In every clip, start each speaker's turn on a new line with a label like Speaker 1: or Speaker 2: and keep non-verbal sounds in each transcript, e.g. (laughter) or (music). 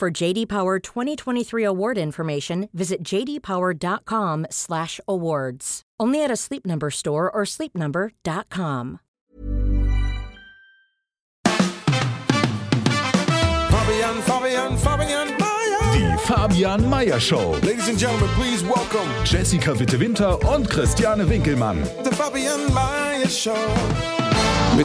Speaker 1: For JD Power 2023 award information, visit jdpower.com/awards. Only at a Sleep Number store or sleepnumber.com.
Speaker 2: Fabian, Fabian, Fabian Mayer.
Speaker 3: Die Fabian Meyer Show.
Speaker 2: Ladies and gentlemen, please welcome
Speaker 3: Jessica Witte-Winter und Christiane Winkelmann.
Speaker 2: the Fabian Meyer Show.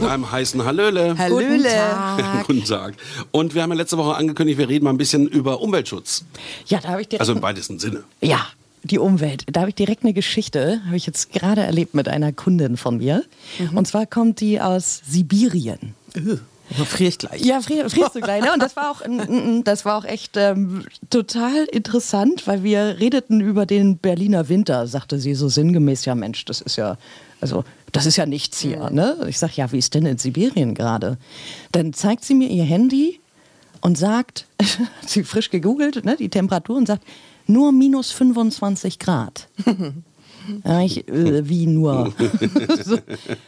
Speaker 4: Mit einem heißen Hallöle.
Speaker 5: Hallöle. (laughs)
Speaker 4: Guten Tag. Und wir haben ja letzte Woche angekündigt, wir reden mal ein bisschen über Umweltschutz.
Speaker 5: Ja, da habe ich direkt.
Speaker 4: Also im weitesten Sinne.
Speaker 5: ja, die Umwelt. Da habe ich direkt eine Geschichte, habe ich jetzt gerade erlebt mit einer Kundin von mir. Und zwar kommt die aus Sibirien.
Speaker 6: Friere ich gleich.
Speaker 5: Ja, frier, frierst du gleich, ne? Und das war auch, das war auch echt ähm, total interessant, weil wir redeten über den Berliner Winter, sagte sie so sinngemäß, ja Mensch, das ist ja, also das ist ja nichts hier, ne? Ich sag, ja, wie ist denn in Sibirien gerade? Dann zeigt sie mir ihr Handy und sagt, hat (laughs) sie frisch gegoogelt, ne, die Temperatur und sagt, nur minus 25 Grad. (laughs) Ja, ich, äh, wie nur? (laughs) so,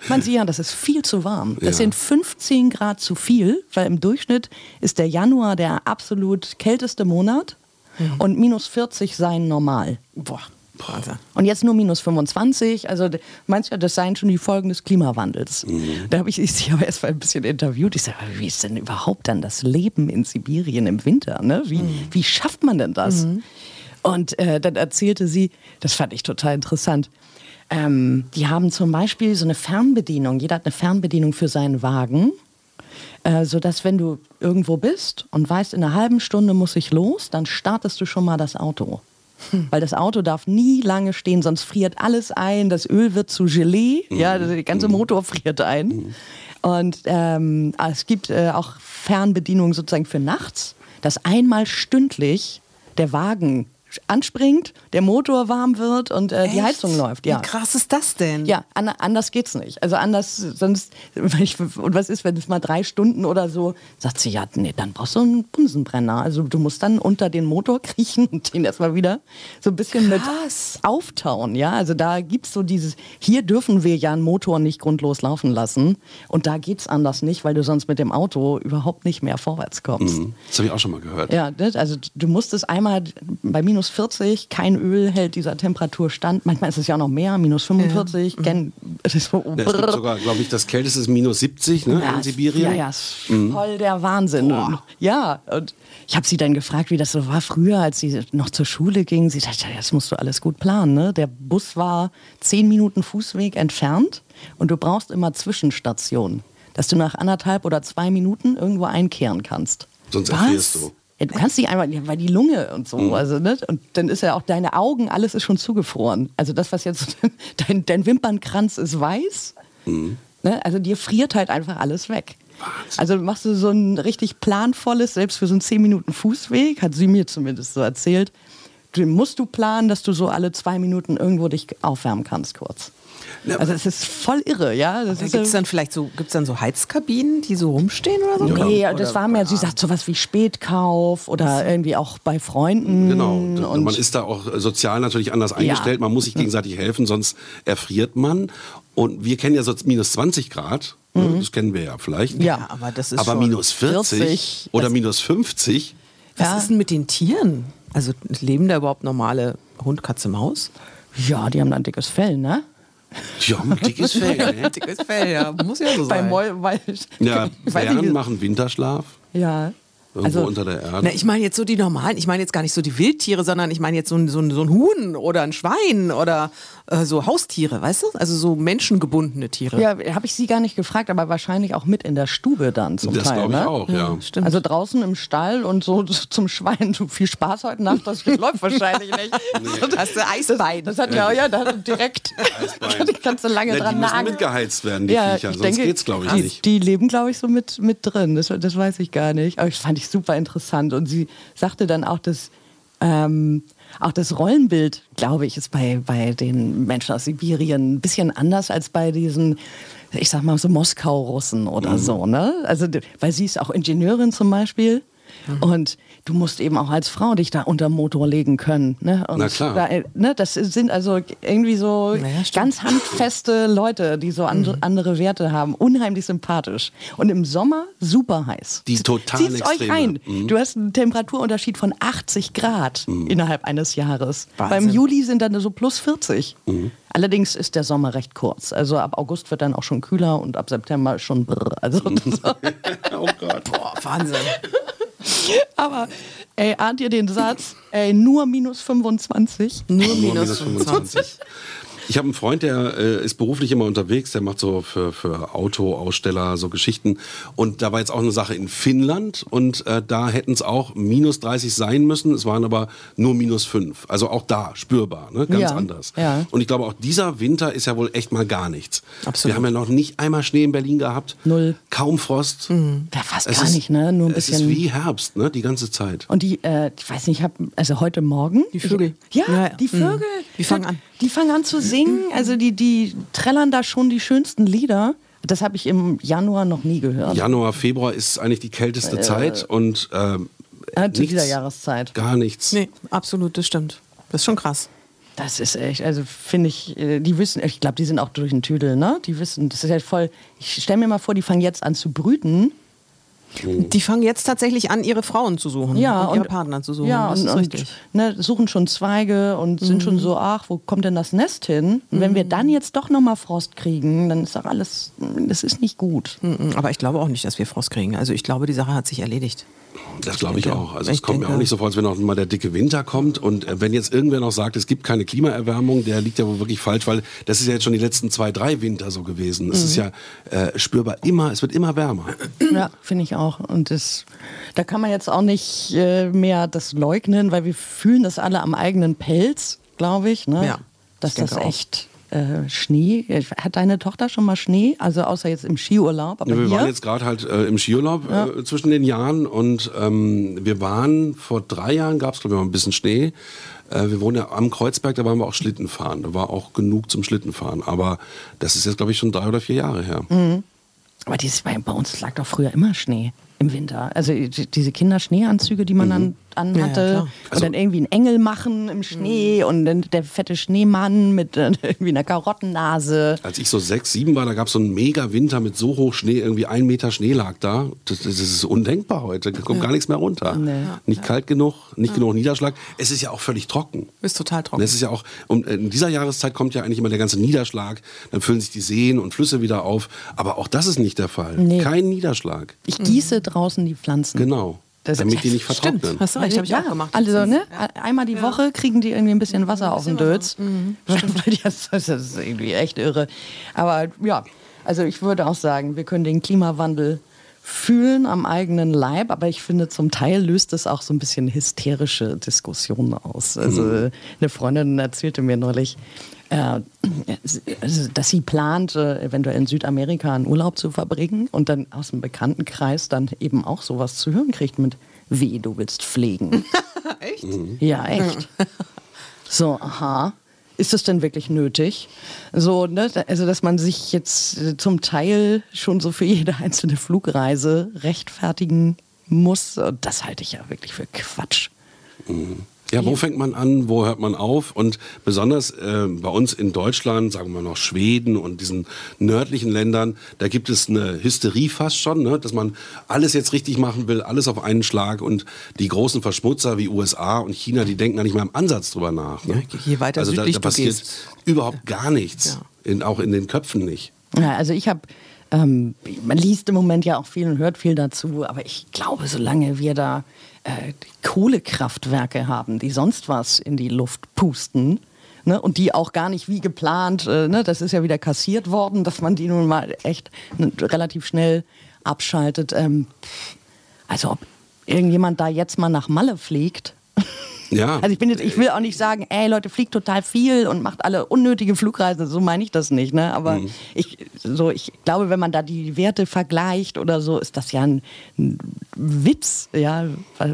Speaker 5: man sieht ja, das ist viel zu warm. Das
Speaker 4: Ja.
Speaker 5: sind 15 Grad zu viel, weil im Durchschnitt ist der Januar der absolut kälteste Monat und minus 40 seien normal.
Speaker 6: Boah, Wahnsinn.
Speaker 5: Und jetzt nur minus 25. Also meinst du, ja, das seien schon die Folgen des Klimawandels. Da habe ich sie aber erst mal ein bisschen interviewt. Ich sage, wie ist denn überhaupt dann das Leben in Sibirien im Winter? Ne? Wie, wie schafft man denn das? Und äh, dann erzählte sie, das fand ich total interessant. Ähm, die haben zum Beispiel so eine Fernbedienung. Jeder hat eine Fernbedienung für seinen Wagen. Äh, sodass, wenn du irgendwo bist und weißt, in einer halben Stunde muss ich los, dann startest du schon mal das Auto. (laughs) Weil das Auto darf nie lange stehen, sonst friert alles ein, das Öl wird zu Gelee, ja, der ganze Motor friert ein. Und ähm, es gibt äh, auch Fernbedienungen sozusagen für nachts, dass einmal stündlich der Wagen anspringt, der Motor warm wird und äh, die? Heizung läuft. Ja.
Speaker 6: Wie krass ist das denn?
Speaker 5: Ja, an, anders geht's nicht. Also anders, sonst, (laughs) ich, und was ist, wenn es mal drei Stunden oder so, sagt sie, ja, nee, dann brauchst du einen Bunsenbrenner. Also du musst dann unter den Motor (laughs) kriechen und den erstmal wieder so ein bisschen
Speaker 6: Krass.
Speaker 5: mit auftauen, ja. Also da gibt's so dieses, hier dürfen wir ja einen Motor nicht grundlos laufen lassen und da geht's anders nicht, weil du sonst mit dem Auto überhaupt nicht mehr vorwärts kommst.
Speaker 4: Mhm. Das habe ich auch schon mal gehört.
Speaker 5: Ja, ne? also du musst es einmal bei minus 40, kein Öl hält dieser Temperaturstand. Manchmal ist es ja auch noch mehr, minus 45. Ken- es ist so,
Speaker 4: Ja, Es gibt sogar, glaube ich, das kälteste ist minus 70 ne,
Speaker 5: Ja,
Speaker 4: in Sibirien.
Speaker 5: Ja, ja, ist voll der Wahnsinn. Und, ja, und ich habe sie dann gefragt, wie das so war früher, als sie noch zur Schule ging. Sie sagte, ja, das musst du alles gut planen. Ne? Der Bus war zehn Minuten Fußweg entfernt und du brauchst immer Zwischenstationen, dass du nach anderthalb oder zwei Minuten irgendwo einkehren kannst.
Speaker 4: Sonst
Speaker 6: Was?
Speaker 4: erfrierst du.
Speaker 5: Ja, du kannst nicht einmal, ja, weil die Lunge und so,
Speaker 4: Mhm.
Speaker 5: also, ne? Und dann ist ja auch deine Augen, alles ist schon zugefroren. Also das, was jetzt, (laughs) dein, dein Wimpernkranz ist weiß.
Speaker 4: Mhm.
Speaker 5: Ne? Also dir friert halt einfach alles weg. Also machst du so ein richtig planvolles, selbst für so einen 10 Minuten Fußweg, hat sie mir zumindest so erzählt, musst du planen, dass du so alle zwei Minuten irgendwo dich aufwärmen kannst kurz. Also es ist voll irre, ja. Das ist
Speaker 6: Gibt es
Speaker 5: ja-
Speaker 6: dann vielleicht so, gibt's dann so Heizkabinen, die so rumstehen oder so?
Speaker 5: Nee,
Speaker 6: Oder-
Speaker 5: das war mehr, sie sagt sowas wie Spätkauf oder irgendwie auch bei Freunden.
Speaker 4: Genau. Und,
Speaker 5: Und
Speaker 4: man ist da auch sozial natürlich anders eingestellt. Man muss sich gegenseitig helfen, sonst erfriert man. Und wir kennen ja so minus 20 Grad. ne, Das kennen wir ja vielleicht.
Speaker 5: Ja.
Speaker 6: Ja, aber das ist
Speaker 4: Aber
Speaker 6: schon
Speaker 4: minus 40,
Speaker 5: 40,
Speaker 4: oder minus 50.
Speaker 6: Was
Speaker 5: Ja.
Speaker 6: ist denn mit den Tieren? Also leben da überhaupt normale Hund, Katze, Maus?
Speaker 5: ja, die haben dann dickes Fell, ne?
Speaker 4: Ja, ein dickes Fell. (laughs) ne?
Speaker 6: Dickes Fell, ja. Muss ja so
Speaker 5: Bei
Speaker 6: sein.
Speaker 5: Mäu weil,
Speaker 4: Ja, (laughs) Bären machen Winterschlaf.
Speaker 5: ja.
Speaker 4: Irgendwo
Speaker 5: Also-
Speaker 4: unter der Erde.
Speaker 6: Na, ich meine jetzt so die normalen, ich meine jetzt gar nicht so die Wildtiere, sondern ich meine jetzt so ein, so ein, so ein Huhn oder ein Schwein oder äh, so Haustiere, weißt du? Also so menschengebundene Tiere.
Speaker 5: Ja, habe ich sie gar nicht gefragt, aber wahrscheinlich auch mit in der Stube dann zum
Speaker 4: das
Speaker 5: Teil.
Speaker 4: glaube ich
Speaker 5: ne?
Speaker 4: auch, ja.
Speaker 6: Stimmt.
Speaker 5: Also draußen im Stall und so zum Schwein, so viel Spaß heute Nacht, das (laughs) läuft wahrscheinlich nicht.
Speaker 6: Hast du Eisbein?
Speaker 5: Das hat ja, ja, da hat direkt, (laughs)
Speaker 4: Eisbein. (laughs)
Speaker 5: die kannst du lange
Speaker 4: Na, die
Speaker 5: dran
Speaker 4: müssen
Speaker 5: nagen.
Speaker 4: mitgeheizt werden, die
Speaker 5: ja,
Speaker 4: Viecher.
Speaker 5: ich
Speaker 4: Sonst
Speaker 5: denke,
Speaker 4: geht's, glaube ich,
Speaker 5: die,
Speaker 4: nicht.
Speaker 5: Die leben, glaube ich, so mit, mit drin. Das, das weiß ich gar nicht. Aber ich fand ich ich super interessant. Und sie sagte dann auch, dass ähm, auch das Rollenbild, glaube ich, ist bei, bei den Menschen aus Sibirien ein bisschen anders als bei diesen, ich sag mal so Moskau-Russen oder
Speaker 4: Mhm.
Speaker 5: so. Ne? Also, weil sie ist auch Ingenieurin zum Beispiel.
Speaker 4: Mhm.
Speaker 5: Und du musst eben auch als Frau dich da unter Motor legen können. Ne? Und
Speaker 4: Na klar.
Speaker 5: Da, ne, das sind also irgendwie so
Speaker 6: Ja, stimmt.
Speaker 5: ganz handfeste Leute, die so andere,
Speaker 4: Mhm.
Speaker 5: andere Werte haben. Unheimlich sympathisch. Und im Sommer super heiß.
Speaker 4: Die totalen
Speaker 5: Zieht's euch
Speaker 4: Extreme.
Speaker 5: rein.
Speaker 4: Mhm.
Speaker 5: Du hast einen Temperaturunterschied von 80 Grad innerhalb eines Jahres.
Speaker 6: Wahnsinn.
Speaker 5: Beim Juli sind dann so plus 40.
Speaker 4: Mhm.
Speaker 5: Allerdings ist der Sommer recht kurz. Also ab August wird dann auch schon kühler und ab September schon brr. Also (laughs)
Speaker 4: Oh Gott.
Speaker 6: Boah, Wahnsinn. (laughs)
Speaker 5: Aber ey, ahnt ihr den Satz? Ey, nur minus 25?
Speaker 6: Nur
Speaker 4: Nur
Speaker 6: minus 25.
Speaker 4: Ich habe einen Freund, der äh, ist beruflich immer unterwegs, der macht so für, für Autoaussteller so Geschichten. Und da war jetzt auch eine Sache in Finnland und äh, da hätten es auch minus 30 sein müssen. Es waren aber nur minus 5. Also auch da spürbar, ne? ganz
Speaker 5: Ja,
Speaker 4: anders.
Speaker 5: ja.
Speaker 4: Und ich glaube, auch dieser Winter ist ja wohl echt mal gar nichts.
Speaker 6: Absolut.
Speaker 4: Wir haben ja noch nicht einmal Schnee in Berlin gehabt.
Speaker 5: Null.
Speaker 4: Kaum Frost.
Speaker 5: Ja, fast
Speaker 4: Es
Speaker 5: gar
Speaker 4: ist-
Speaker 5: nicht, ne? Nur ein
Speaker 4: Es
Speaker 5: bisschen.
Speaker 4: ist wie Herbst, ne? die ganze Zeit.
Speaker 5: Und die, äh, ich weiß nicht, ich habe, also heute Morgen.
Speaker 6: Die Vögel.
Speaker 5: Ich, ja,
Speaker 6: Ja,
Speaker 5: die Vögel.
Speaker 6: Die fangen an.
Speaker 5: Die fangen an zu singen. Also die, die trällern da schon die schönsten Lieder. Das habe ich im Januar noch nie gehört.
Speaker 4: Januar, Februar ist eigentlich die kälteste Zeit und ähm,
Speaker 5: Äh, zu
Speaker 4: nichts,
Speaker 5: dieser Jahreszeit.
Speaker 4: gar nichts.
Speaker 6: Nee, absolut, das stimmt. Das ist schon krass.
Speaker 5: Das ist echt, also finde ich, äh, die wissen, ich glaube, die sind auch durch den Tüdel, ne? Die wissen, das ist halt voll, ich stelle mir mal vor, die fangen jetzt an zu brüten.
Speaker 6: Die fangen jetzt tatsächlich an, ihre Frauen zu suchen
Speaker 5: Ja,
Speaker 6: und ihre
Speaker 5: und-
Speaker 6: Partner zu suchen.
Speaker 5: Ja,
Speaker 6: das
Speaker 5: und,
Speaker 6: ist
Speaker 5: und
Speaker 6: richtig.
Speaker 5: ne, suchen schon Zweige und sind schon so, ach, wo kommt denn das Nest hin? Und wenn wir dann jetzt doch nochmal Frost kriegen, dann ist doch alles, das ist nicht gut.
Speaker 6: Mhm, Aber ich glaube auch nicht, dass wir Frost kriegen. Also ich glaube, die Sache hat sich erledigt.
Speaker 4: Das glaube ich auch. Also
Speaker 6: ich
Speaker 4: es kommt mir
Speaker 6: denke-
Speaker 4: auch nicht so vor, als wenn noch mal der dicke Winter kommt. Und äh, wenn jetzt irgendwer noch sagt, es gibt keine Klimaerwärmung, der liegt ja wohl wirklich falsch, weil das ist ja jetzt schon die letzten zwei, drei Winter so gewesen. Es ist
Speaker 6: Mhm.
Speaker 4: ja äh, spürbar immer, es wird immer wärmer.
Speaker 5: Ja, finde ich auch. Und das, da kann man jetzt auch nicht äh, mehr das leugnen, weil wir fühlen das alle am eigenen Pelz, glaube ich. Ne?
Speaker 6: Ja,
Speaker 5: Dass
Speaker 6: ich
Speaker 5: das
Speaker 6: auch.
Speaker 5: echt äh, Schnee. Hat deine Tochter schon mal Schnee? Also außer jetzt im Skiurlaub.
Speaker 4: Ja, wir
Speaker 5: hier?
Speaker 4: waren jetzt gerade halt äh, im Skiurlaub äh, zwischen den Jahren und ähm, wir waren vor drei Jahren, gab es glaube ich mal ein bisschen Schnee. Äh, wir wohnen ja am Kreuzberg, da waren wir auch Schlitten fahren. Da war auch genug zum Schlittenfahren. Aber das ist jetzt glaube ich schon drei oder vier Jahre her.
Speaker 5: Mhm. Aber dieses, bei, bei uns lag doch früher immer Schnee im Winter. Also die- diese Kinderschneeanzüge, die man dann
Speaker 6: Mhm. Ja, ja,
Speaker 5: anhatte.
Speaker 6: klar.
Speaker 5: und
Speaker 4: Also
Speaker 5: dann irgendwie einen Engel machen im Schnee und dann der fette Schneemann mit äh, (laughs) irgendwie einer Karottennase.
Speaker 4: Als ich so sechs, sieben war, da gab es so einen mega Winter mit so hoch Schnee, irgendwie ein Meter Schnee lag da. Das, das ist undenkbar heute. Da kommt gar nichts mehr runter. Nicht kalt genug, nicht genug Niederschlag. Es ist ja auch völlig trocken.
Speaker 6: Ist total
Speaker 4: Und
Speaker 6: trocken.
Speaker 4: es ist ja auch, um, in dieser Jahreszeit kommt ja eigentlich immer der ganze Niederschlag. Dann füllen sich die Seen und Flüsse wieder auf. Aber auch das ist nicht der Fall.
Speaker 5: Nee.
Speaker 4: Kein Niederschlag.
Speaker 5: Ich gieße draußen die Pflanzen.
Speaker 4: Genau.
Speaker 5: Das-
Speaker 4: damit die nicht
Speaker 6: Stimmt,
Speaker 4: vertrocknen.
Speaker 6: hast du recht, habe ich
Speaker 5: ja,
Speaker 6: auch gemacht.
Speaker 5: Also, ne, einmal die Woche kriegen die irgendwie ein bisschen Wasser auf den Dötz.
Speaker 6: Mhm, (laughs)
Speaker 5: das ist irgendwie echt irre. Aber ja, also ich würde auch sagen, wir können den Klimawandel fühlen am eigenen Leib, aber ich finde, zum Teil löst es auch so ein bisschen hysterische Diskussionen aus. Also eine Freundin erzählte mir neulich, äh, dass sie plant, äh, eventuell in Südamerika einen Urlaub zu verbringen und dann aus dem Bekanntenkreis dann eben auch sowas zu hören kriegt mit Weh, du willst pflegen. (laughs)
Speaker 6: Echt?
Speaker 5: Ja, echt. So, aha. Ist das denn wirklich nötig? So, ne, also dass man sich jetzt äh, zum Teil schon so für jede einzelne Flugreise rechtfertigen muss, äh, das halte ich ja wirklich für Quatsch.
Speaker 4: Ja, wo fängt man an, wo hört man auf? Und besonders äh, bei uns in Deutschland, sagen wir noch Schweden und diesen nördlichen Ländern, da gibt es eine Hysterie fast schon, ne? dass man alles jetzt richtig machen will, alles auf einen Schlag. Und die großen Verschmutzer wie USA und China, die denken da nicht mehr im Ansatz drüber nach. Ne?
Speaker 6: Ja, je weiter
Speaker 4: also da,
Speaker 6: südlich
Speaker 4: da passiert überhaupt gar nichts, in, auch in den Köpfen nicht.
Speaker 5: Ja, also ich habe, ähm, man liest im Moment ja auch viel und hört viel dazu, aber ich glaube, solange wir da äh, Kohlekraftwerke haben, die sonst was in die Luft pusten, ne, und die auch gar nicht wie geplant, äh, ne, das ist ja wieder kassiert worden, dass man die nun mal echt ne, relativ schnell abschaltet. Ähm, also ob irgendjemand da jetzt mal nach Malle fliegt, (laughs)
Speaker 4: Ja.
Speaker 5: Also ich bin jetzt, ich will auch nicht sagen, ey Leute, fliegt total viel und macht alle unnötige Flugreisen. So meine ich das nicht, ne? Aber
Speaker 4: Mhm.
Speaker 5: ich, so, ich glaube, wenn man da die Werte vergleicht oder so, ist das ja ein, ein Witz, ja.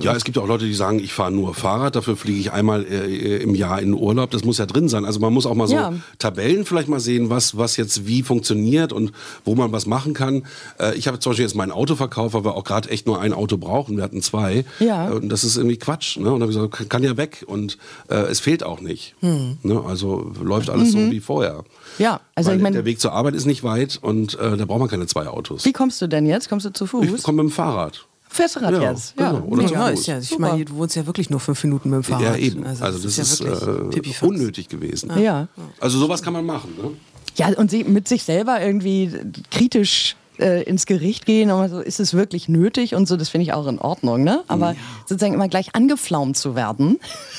Speaker 4: Ja, es gibt auch Leute, die sagen, ich fahre nur Fahrrad, dafür fliege ich einmal äh, im Jahr in Urlaub. Das muss ja drin sein. Also man muss auch mal so
Speaker 5: Ja.
Speaker 4: Tabellen vielleicht mal sehen, was, was jetzt wie funktioniert und wo man was machen kann. Äh, ich habe zum Beispiel jetzt mein Auto verkauft, weil wir auch gerade echt nur ein Auto brauchen. Wir hatten zwei.
Speaker 5: Ja.
Speaker 4: Äh, Und das ist irgendwie Quatsch. Ne? Und dann habe ich gesagt, kann ja weg. Und äh, es fehlt auch nicht.
Speaker 5: Hm.
Speaker 4: Ne? Also läuft alles so wie vorher.
Speaker 5: Ja, also
Speaker 4: Weil
Speaker 5: ich meine-
Speaker 4: der Weg zur Arbeit ist nicht weit und äh, da braucht man keine zwei Autos.
Speaker 5: Wie kommst du denn jetzt? Kommst du zu Fuß?
Speaker 4: Ich komme mit dem Fahrrad.
Speaker 5: Fährst du Rad
Speaker 4: Ja,
Speaker 5: jetzt?
Speaker 4: genau. Oder
Speaker 6: Ja, ist ja, ich
Speaker 5: Super.
Speaker 6: meine, du wohnst ja wirklich nur fünf Minuten mit dem Fahrrad.
Speaker 4: Ja, eben. Also, das, ist,
Speaker 6: ja wirklich
Speaker 4: äh, unnötig gewesen.
Speaker 5: Ja.
Speaker 4: Also sowas kann man machen. Ne?
Speaker 5: Ja, und sie mit sich selber irgendwie kritisch äh, ins Gericht gehen und so, ist es wirklich nötig und so, das finde ich auch in Ordnung, ne? Aber sozusagen immer gleich angeflaumt zu werden, (laughs)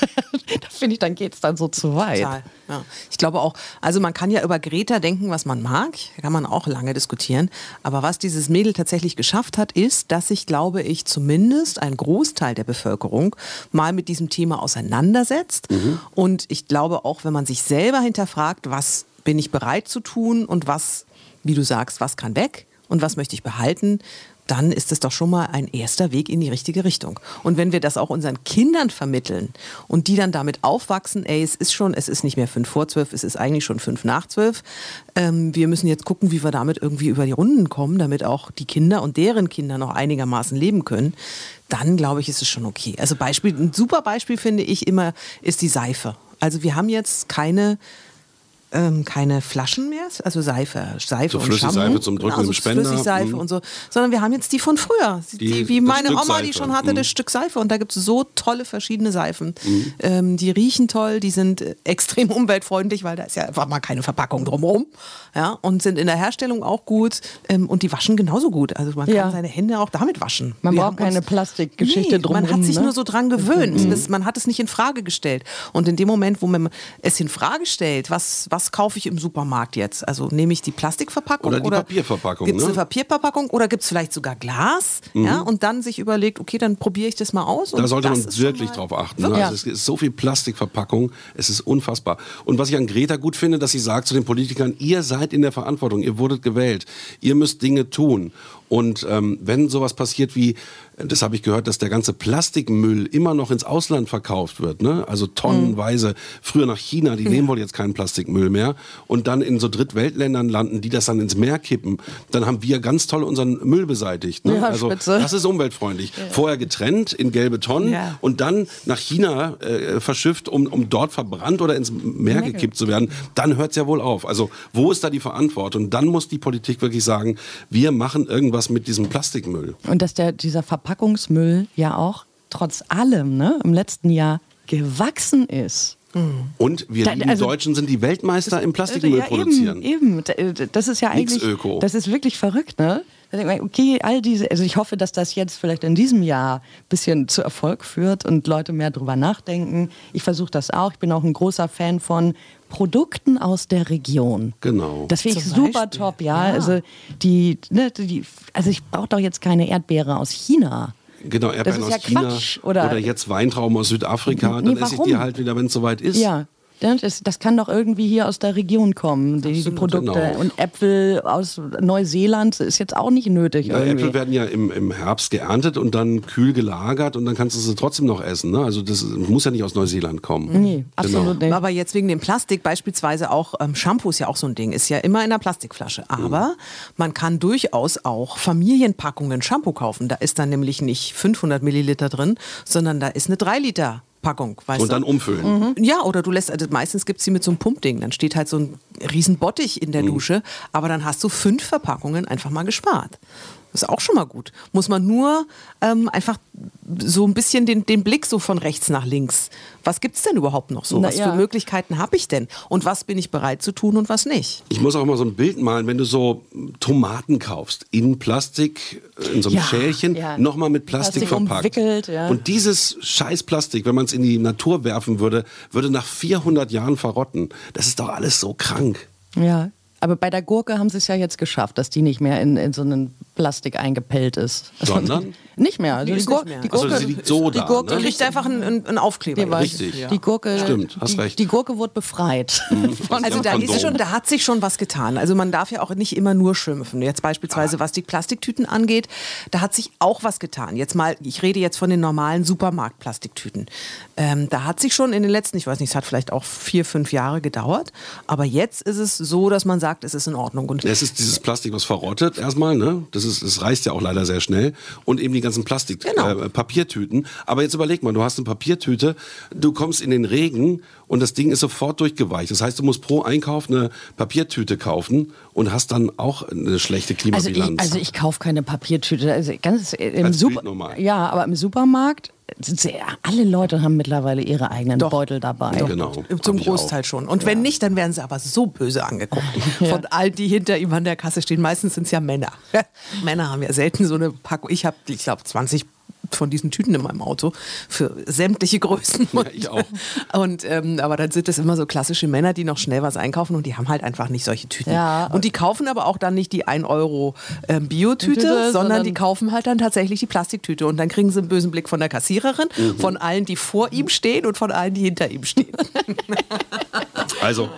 Speaker 5: da finde ich, dann geht es dann so zu weit.
Speaker 6: Total. Ja. Ich glaube auch, also man kann ja über Greta denken, was man mag, kann man auch lange diskutieren. Aber was dieses Mädel tatsächlich geschafft hat, ist, dass sich, glaube ich, zumindest ein Großteil der Bevölkerung mal mit diesem Thema auseinandersetzt. Und ich glaube auch, wenn man sich selber hinterfragt, was bin ich bereit zu tun und was, wie du sagst, was kann weg und was möchte ich behalten, dann ist es doch schon mal ein erster Weg in die richtige Richtung. Und wenn wir das auch unseren Kindern vermitteln und die dann damit aufwachsen, ey, es ist schon, es ist nicht mehr fünf vor zwölf, es ist eigentlich schon fünf nach zwölf. Ähm, wir müssen jetzt gucken, wie wir damit irgendwie über die Runden kommen, damit auch die Kinder und deren Kinder noch einigermaßen leben können. Dann glaube ich, ist es schon okay. Also Beispiel, ein super Beispiel finde ich immer, ist die Seife. Also wir haben jetzt keine ähm, keine Flaschen mehr, also Seife, Seife
Speaker 4: So
Speaker 6: und
Speaker 4: Flüssigseife
Speaker 6: Shampoo.
Speaker 4: zum Drücken
Speaker 6: genau,
Speaker 4: im
Speaker 6: so
Speaker 4: Spender.
Speaker 6: Flüssigseife
Speaker 4: Mhm.
Speaker 6: und so, sondern wir haben jetzt die von früher, die,
Speaker 4: Die-
Speaker 6: wie meine
Speaker 4: Stück
Speaker 6: Oma, die
Speaker 4: Seife.
Speaker 6: schon hatte,
Speaker 4: Mhm.
Speaker 6: das Stück Seife und da gibt es so tolle verschiedene Seifen. Ähm, die riechen toll, die sind äh, extrem (laughs) umweltfreundlich, weil da ist ja einfach mal keine Verpackung drumherum, ja, und sind in der Herstellung auch gut ähm, und die waschen genauso gut. Also man
Speaker 5: Ja.
Speaker 6: kann seine Hände auch damit waschen.
Speaker 5: Man
Speaker 6: Wir
Speaker 5: braucht keine Plastikgeschichte
Speaker 6: nee, Man
Speaker 5: drumrum,
Speaker 6: hat sich
Speaker 5: ne?
Speaker 6: nur so dran gewöhnt. Das, man hat es nicht in Frage gestellt. Und in dem Moment, wo man es in Frage stellt, was, was kaufe ich im Supermarkt jetzt? Also nehme ich die Plastikverpackung
Speaker 4: Oder die Papierverpackung,
Speaker 6: Gibt es
Speaker 4: ne?
Speaker 6: eine Papierverpackung oder gibt es vielleicht sogar Glas? Ja, und dann sich überlegt, okay, dann probiere ich das mal aus.
Speaker 4: Da sollte man wirklich drauf achten. Ne? Also es ist so viel Plastikverpackung, es ist unfassbar. Und was ich an Greta gut finde, dass sie sagt zu den Politikern, ihr seid in der Verantwortung, ihr wurdet gewählt, ihr müsst Dinge tun. Und ähm, wenn sowas passiert wie, das habe ich gehört, dass der ganze Plastikmüll immer noch ins Ausland verkauft wird, ne? also tonnenweise, früher nach China, die nehmen wohl jetzt keinen Plastikmüll mehr und dann in so Drittweltländern landen, die das dann ins Meer kippen, dann haben wir ganz toll unseren Müll beseitigt. Ne?
Speaker 5: Ja,
Speaker 4: also
Speaker 5: spitze.
Speaker 4: das ist umweltfreundlich. Vorher getrennt in gelbe Tonnen
Speaker 6: Ja.
Speaker 4: und dann nach China äh, verschifft, um, um dort verbrannt oder ins Meer gekippt zu werden, dann hört es ja wohl auf. Also wo ist da die Verantwortung? Dann muss die Politik wirklich sagen, wir machen irgendwas mit diesem Plastikmüll.
Speaker 5: Und dass der, dieser Verpackungsmüll ja auch trotz allem ne, im letzten Jahr gewachsen ist.
Speaker 4: Und wir
Speaker 5: Da-
Speaker 4: lieben
Speaker 5: also-
Speaker 4: Deutschen sind die Weltmeister im Plastikmüll
Speaker 5: ja,
Speaker 4: produzieren.
Speaker 5: Eben, eben. Das ist ja
Speaker 4: Nix
Speaker 5: eigentlich,
Speaker 4: Öko.
Speaker 5: das ist wirklich verrückt, ne? Da denkt man, okay, all diese, also ich hoffe, dass das jetzt vielleicht in diesem Jahr ein bisschen zu Erfolg führt und Leute mehr drüber nachdenken. Ich versuche das auch. Ich bin auch ein großer Fan von Produkten aus der Region.
Speaker 4: Genau.
Speaker 5: Das finde ich
Speaker 6: Zum
Speaker 5: super
Speaker 6: Beispiel.
Speaker 5: top, ja.
Speaker 6: Ja.
Speaker 5: Also die, ne, die, also ich brauche doch jetzt keine Erdbeere aus China.
Speaker 4: Genau, Erdbeeren
Speaker 5: ist
Speaker 4: aus
Speaker 5: ja
Speaker 4: China
Speaker 5: Quatsch, oder-
Speaker 4: jetzt Weintrauben aus Südafrika.
Speaker 5: Nee,
Speaker 4: dann esse ich
Speaker 5: warum?
Speaker 4: die halt wieder, wenn es soweit ist.
Speaker 5: Ja. Ja, Das, das kann doch irgendwie hier aus der Region kommen, die, die Produkte.
Speaker 4: genau.
Speaker 5: Und Äpfel aus Neuseeland ist jetzt auch nicht nötig.
Speaker 4: Ja,
Speaker 5: irgendwie.
Speaker 4: Äpfel werden ja im, im Herbst geerntet und dann kühl gelagert und dann kannst du sie trotzdem noch essen. Ne? Also das muss ja nicht aus Neuseeland kommen. Genau.
Speaker 5: Nee, absolut nicht.
Speaker 6: Aber jetzt wegen dem Plastik beispielsweise auch ähm, Shampoo ist ja auch so ein Ding, ist ja immer in der Plastikflasche. Aber man kann durchaus auch Familienpackungen Shampoo kaufen. Da ist dann nämlich nicht 500 Milliliter drin, sondern da ist eine 3 Liter Packung. Weißt
Speaker 4: Und
Speaker 6: du?
Speaker 4: dann umfüllen.
Speaker 6: Ja, oder du lässt, also meistens gibt es sie mit so einem Pumpding. Dann steht halt so ein riesen Bottich in der
Speaker 4: Mhm.
Speaker 6: Dusche, aber dann hast du fünf Verpackungen einfach mal gespart. Das ist auch schon mal gut. Muss man nur ähm, einfach so ein bisschen den, den Blick so von rechts nach links. Was gibt es denn überhaupt noch so?
Speaker 5: Na
Speaker 6: was
Speaker 5: ja.
Speaker 6: für Möglichkeiten habe ich denn? Und was bin ich bereit zu tun und was nicht?
Speaker 4: Ich muss auch mal so ein Bild malen, wenn du so Tomaten kaufst, in Plastik, in so einem
Speaker 5: Ja,
Speaker 4: Schälchen,
Speaker 5: ja.
Speaker 4: nochmal mit Plastik,
Speaker 5: Plastik
Speaker 4: verpackt.
Speaker 5: umwickelt, ja.
Speaker 4: Und dieses scheiß Plastik, wenn man es in die Natur werfen würde, würde nach 400 Jahren verrotten. Das ist doch alles so krank.
Speaker 5: Ja, aber bei der Gurke haben sie es ja jetzt geschafft, dass die nicht mehr in, in so einen Plastik eingepellt ist.
Speaker 4: Sondern? (laughs)
Speaker 5: nicht mehr. Also
Speaker 6: Die
Speaker 5: die,
Speaker 6: ist
Speaker 5: Gur
Speaker 6: nicht mehr.
Speaker 5: die
Speaker 4: Also
Speaker 5: Gurke,
Speaker 4: sie liegt so
Speaker 5: die
Speaker 4: da,
Speaker 5: Gurke
Speaker 4: ne?
Speaker 6: Kriegt einfach einen, einen, Aufkleber.
Speaker 5: die,
Speaker 4: Richtig.
Speaker 5: Die Gurke,
Speaker 4: Stimmt, hast
Speaker 5: die,
Speaker 4: recht.
Speaker 5: die Gurke wurde befreit. (laughs) Von,
Speaker 6: Also da, ist schon, da hat sich schon was getan. Also man darf ja auch nicht immer nur schimpfen. Jetzt
Speaker 4: Ah.
Speaker 6: beispielsweise, was die Plastiktüten angeht, da hat sich auch was getan. Jetzt mal, ich rede jetzt von den normalen Supermarktplastiktüten. Ähm, da hat sich schon in den letzten, ich weiß nicht, es hat vielleicht auch vier, fünf Jahre gedauert. Aber jetzt ist es so, dass man sagt, es ist in Ordnung. Und
Speaker 4: Es ist dieses Plastik, was verrottet erstmal, ne? Das ist, das reißt ja auch leider sehr schnell. Und eben die ganzen Plastik,
Speaker 6: Genau.
Speaker 4: äh, Papiertüten. Aber jetzt überleg mal, du hast eine Papiertüte, du kommst in den Regen und das Ding ist sofort durchgeweicht. Das heißt, du musst pro Einkauf eine Papiertüte kaufen und hast dann auch eine schlechte
Speaker 5: Also ich,
Speaker 4: Klimabilanz.
Speaker 5: also ich kaufe keine Papiertüte. Also ganz äh, im
Speaker 4: Als
Speaker 5: Super. Ja, aber im Supermarkt sind sie, alle Leute haben mittlerweile ihre eigenen
Speaker 6: Doch.
Speaker 5: Beutel dabei.
Speaker 4: genau.
Speaker 6: Zum
Speaker 4: ich
Speaker 6: Großteil
Speaker 4: auch.
Speaker 6: schon. Und wenn nicht, dann werden sie aber so böse angeguckt. (laughs) Von all die hinter ihm an der Kasse stehen. Meistens sind es ja Männer. (laughs) Männer haben ja selten so eine Packung. Ich habe, ich glaube, 20 von diesen Tüten in meinem Auto für sämtliche Größen.
Speaker 4: Ja, ich auch.
Speaker 6: Und, ähm, aber dann sind das immer so klassische Männer, die noch schnell was einkaufen und die haben halt einfach nicht solche Tüten.
Speaker 5: Ja.
Speaker 6: Und die kaufen aber auch dann nicht die 1 Euro ähm, Biotüte,
Speaker 5: Tüte,
Speaker 6: sondern,
Speaker 5: sondern-
Speaker 6: die kaufen halt dann tatsächlich die Plastiktüte. Und dann kriegen sie einen bösen Blick von der Kassiererin,
Speaker 4: Mhm.
Speaker 6: von allen, die vor ihm stehen und von allen, die hinter ihm stehen.
Speaker 4: Also,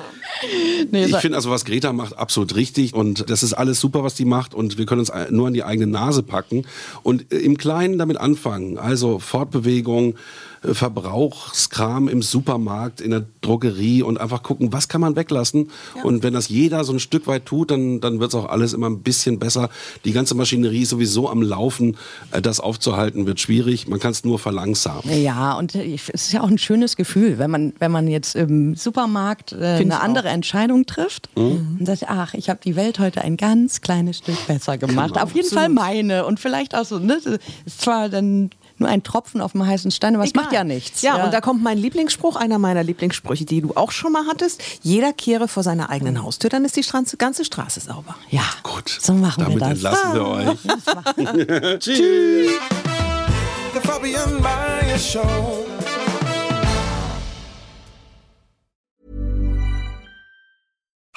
Speaker 4: (laughs)
Speaker 5: Nee,
Speaker 4: ich finde also, was Greta macht, absolut richtig. Und das ist alles super, was die macht. Und wir können uns nur an die eigene Nase packen und äh, im Kleinen damit anfangen. Also Fortbewegung, Verbrauchskram im Supermarkt, in der Drogerie und einfach gucken, was kann man weglassen. Und wenn das jeder so ein Stück weit tut, dann, dann wird es auch alles immer ein bisschen besser. Die ganze Maschinerie ist sowieso am Laufen. Äh, Das aufzuhalten wird schwierig. Man kann es nur verlangsamen.
Speaker 5: Ja, und äh, ich- es ist ja auch ein schönes Gefühl, wenn man, wenn man jetzt im Supermarkt äh, eine andere Entscheidung trifft
Speaker 4: Mhm.
Speaker 5: und sagt, ach, ich habe die Welt heute ein ganz kleines Stück besser gemacht.
Speaker 4: Genau.
Speaker 5: Auf jeden Fall meine. Und vielleicht auch so, ne? das Ist zwar dann nur ein Tropfen auf dem heißen Stein, aber es macht ja nichts.
Speaker 6: Ja, und da kommt mein Lieblingsspruch, einer meiner Lieblingssprüche, die du auch schon mal hattest. Jeder kehre vor seiner eigenen Haustür, dann ist die Straße, ganze Straße sauber.
Speaker 5: ja,
Speaker 4: Gut,
Speaker 5: so machen
Speaker 4: damit
Speaker 5: wir das.
Speaker 4: entlassen wir euch. (laughs) (laughs) (laughs) Tschüss.
Speaker 2: The Fabian Meyer Show.